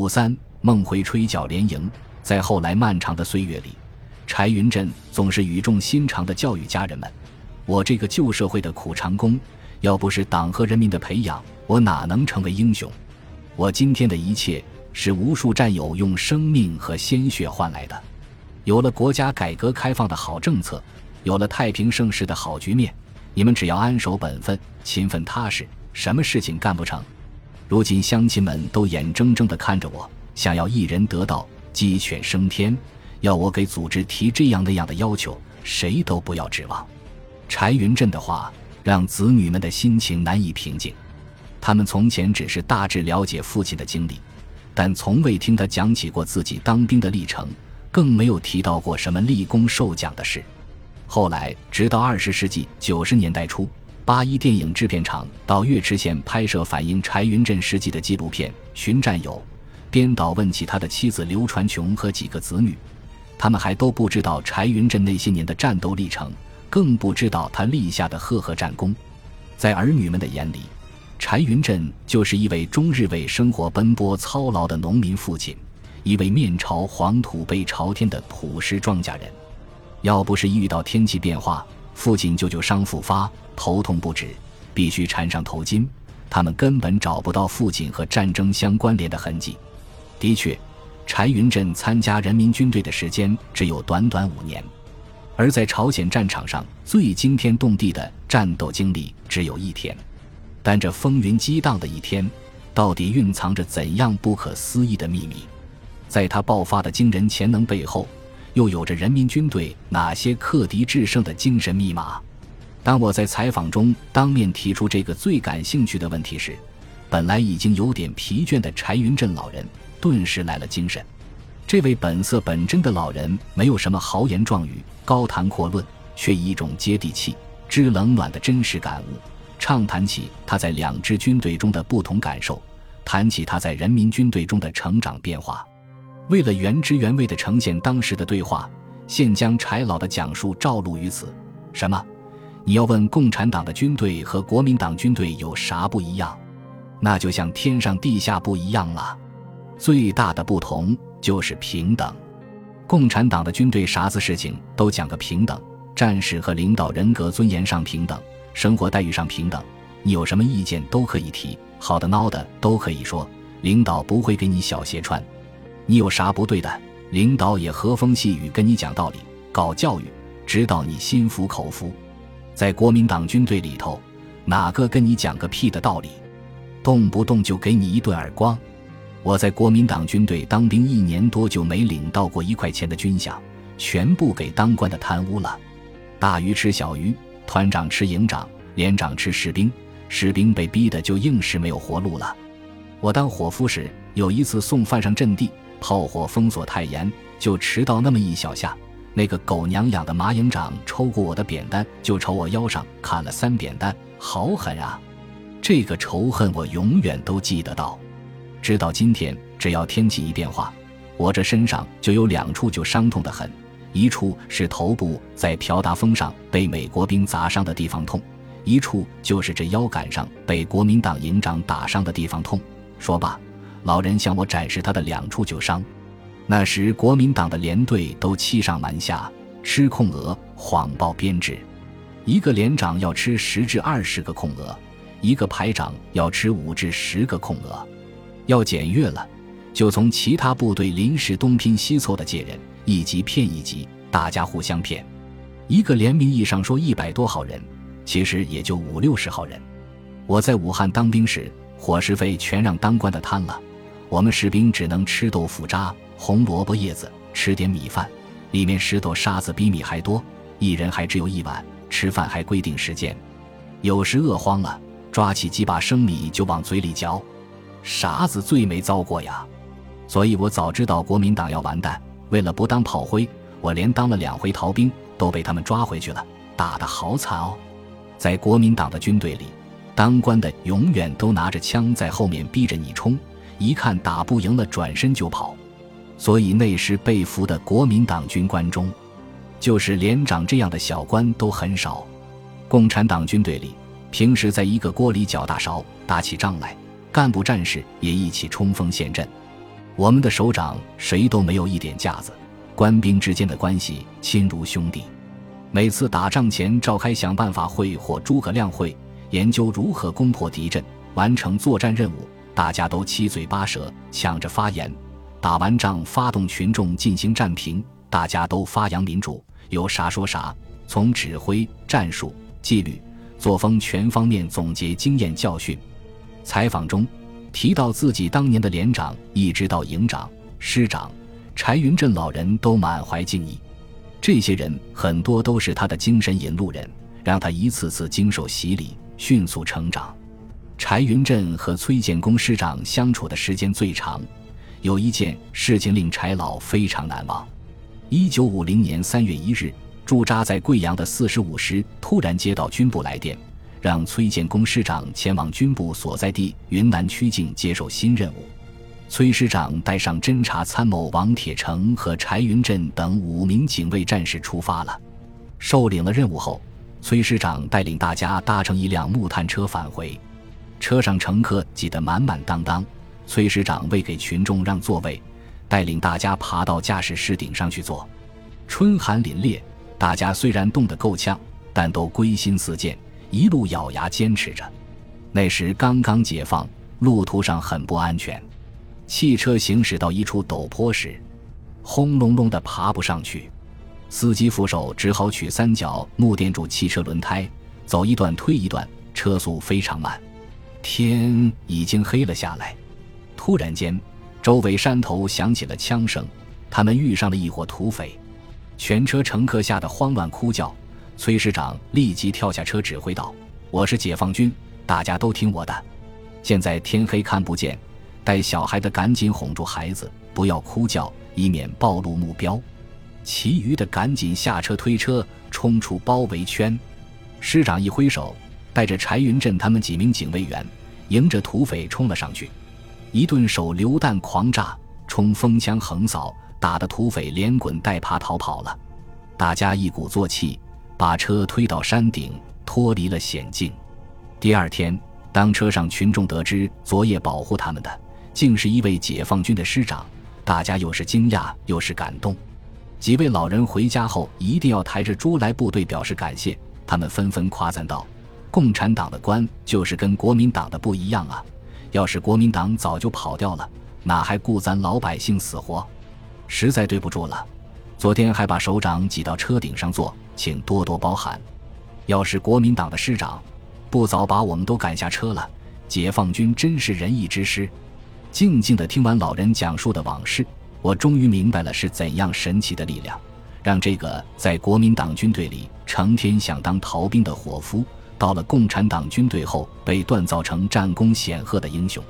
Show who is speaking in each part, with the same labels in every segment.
Speaker 1: 五三梦回吹角连营，在后来漫长的岁月里，柴云振总是语重心长地教育家人们：“我这个旧社会的苦长工，要不是党和人民的培养，我哪能成为英雄？我今天的一切，是无数战友用生命和鲜血换来的。有了国家改革开放的好政策，有了太平盛世的好局面，你们只要安守本分，勤奋踏实，什么事情干不成？”如今乡亲们都眼睁睁地看着我，想要一人得道，鸡犬升天，要我给组织提这样那样的要求，谁都不要指望。柴云振的话让子女们的心情难以平静。他们从前只是大致了解父亲的经历，但从未听他讲起过自己当兵的历程，更没有提到过什么立功受奖的事。后来，直到二十世纪九十年代初。八一电影制片厂到岳池县拍摄反映柴云振事迹的纪录片《寻战友》，编导问起他的妻子刘传琼和几个子女，他们还都不知道柴云振那些年的战斗历程，更不知道他立下的赫赫战功。在儿女们的眼里，柴云振就是一位终日为生活奔波操劳的农民父亲，一位面朝黄土背朝天的朴实庄稼人。要不是遇到天气变化，父亲舅舅伤复发。头痛不止，必须缠上头巾。他们根本找不到父亲和战争相关联的痕迹。的确，柴云振参加人民军队的时间只有短短五年，而在朝鲜战场上最惊天动地的战斗经历只有一天。但这风云激荡的一天，到底蕴藏着怎样不可思议的秘密？在他爆发的惊人潜能背后，又有着人民军队哪些克敌制胜的精神密码？当我在采访中当面提出这个最感兴趣的问题时，本来已经有点疲倦的柴云振老人顿时来了精神。这位本色本真的老人没有什么豪言壮语、高谈阔论，却以一种接地气、知冷暖的真实感悟，畅谈起他在两支军队中的不同感受，谈起他在人民军队中的成长变化。为了原汁原味地呈现当时的对话，现将柴老的讲述照录于此。什么？你要问共产党的军队和国民党军队有啥不一样？那就像天上地下不一样了。最大的不同就是平等。共产党的军队啥子事情都讲个平等，战士和领导人格尊严上平等，生活待遇上平等。你有什么意见都可以提，好的孬的都可以说，领导不会给你小鞋穿。你有啥不对的，领导也和风细雨跟你讲道理，搞教育，直到你心服口服。在国民党军队里头，哪个跟你讲个屁的道理？动不动就给你一顿耳光。我在国民党军队当兵一年多，就没领到过一块钱的军饷，全部给当官的贪污了。大鱼吃小鱼，团长吃营长，连长吃士兵，士兵被逼的就硬是没有活路了。我当伙夫时，有一次送饭上阵地，炮火封锁太严，就迟到那么一小下。那个狗娘养的马营长抽过我的扁担，就朝我腰上砍了三扁担，好狠啊！这个仇恨我永远都记得到，直到今天，只要天气一变化，我这身上就有两处就伤痛的很，一处是头部在朴达峰上被美国兵砸伤的地方痛，一处就是这腰杆上被国民党营长打伤的地方痛。说罢，老人向我展示他的两处旧伤。那时，国民党的连队都欺上瞒下，吃空额，谎报编制。一个连长要吃十至二十个空额，一个排长要吃五至十个空额。要检阅了，就从其他部队临时东拼西凑的借人，一级骗一级，大家互相骗。一个连名义上说一百多号人，其实也就五六十号人。我在武汉当兵时，伙食费全让当官的贪了，我们士兵只能吃豆腐渣。红萝卜叶子，吃点米饭，里面石头沙子比米还多，一人还只有一碗，吃饭还规定时间，有时饿慌了，抓起几把生米就往嘴里嚼，啥子最没遭过呀？所以我早知道国民党要完蛋，为了不当炮灰，我连当了两回逃兵，都被他们抓回去了，打得好惨哦。在国民党的军队里，当官的永远都拿着枪在后面逼着你冲，一看打不赢了，转身就跑。所以那时被俘的国民党军官中，就是连长这样的小官都很少。共产党军队里，平时在一个锅里搅大勺，打起仗来，干部战士也一起冲锋陷阵。我们的首长谁都没有一点架子，官兵之间的关系亲如兄弟。每次打仗前召开想办法会或诸葛亮会，研究如何攻破敌阵，完成作战任务，大家都七嘴八舌，抢着发言。打完仗，发动群众进行战评，大家都发扬民主，有啥说啥。从指挥、战术、纪律、作风全方面总结经验教训。采访中提到自己当年的连长，一直到营长、师长，柴云振老人都满怀敬意。这些人很多都是他的精神引路人，让他一次次经受洗礼，迅速成长。柴云振和崔建功师长相处的时间最长，有一件事情令柴老非常难忘。一九五零年三月一日。驻扎在贵阳的四十五师突然接到军部来电，让崔建功师长前往军部所在地云南曲靖接受新任务。崔师长带上侦察参谋王铁成和柴云振等五名警卫战士出发了。受领了任务后，崔师长带领大家搭乘一辆木炭车返回，车上乘客挤得满满当当。崔师长为给群众让座位，带领大家爬到驾驶室顶上去坐。春寒凛冽。大家虽然冻得够呛，但都归心似箭，一路咬牙坚持着。那时刚刚解放，路途上很不安全。汽车行驶到一处陡坡时，轰隆隆的爬不上去，司机扶手只好取三角木垫住汽车轮胎，走一段推一段，车速非常慢。天已经黑了下来，突然间，周围山头响起了枪声，他们遇上了一伙土匪。全车乘客吓得慌乱哭叫，崔师长立即跳下车指挥道：“我是解放军，大家都听我的。现在天黑看不见，带小孩的赶紧哄住孩子，不要哭叫，以免暴露目标。其余的赶紧下车推车冲出包围圈。”师长一挥手，带着柴云振他们几名警卫员，迎着土匪冲了上去，一顿手榴弹狂炸，冲锋枪横扫。打的土匪连滚带爬逃跑了，大家一鼓作气把车推到山顶，脱离了险境。第二天，当车上群众得知昨夜保护他们的竟是一位解放军的师长，大家又是惊讶又是感动。几位老人回家后一定要抬着猪来部队表示感谢，他们纷纷夸赞道：“共产党的官就是跟国民党的不一样啊！要是国民党早就跑掉了，哪还顾咱老百姓死活？”实在对不住了，昨天还把首长挤到车顶上坐，请多多包涵。要是国民党的师长，不早把我们都赶下车了，解放军真是仁义之师。静静的听完老人讲述的往事，我终于明白了是怎样神奇的力量，让这个在国民党军队里成天想当逃兵的伙夫，到了共产党军队后被锻造成战功显赫的英雄。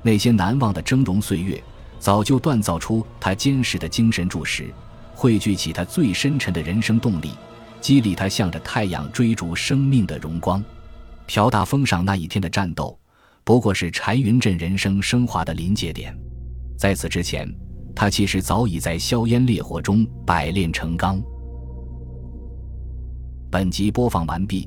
Speaker 1: 那些难忘的峥嵘岁月。早就锻造出他坚实的精神柱石，汇聚起他最深沉的人生动力，激励他向着太阳追逐生命的荣光。朴大峰上那一天的战斗，不过是柴云振人生升华的临界点。在此之前，他其实早已在硝烟烈火中百炼成钢。本集播放完毕，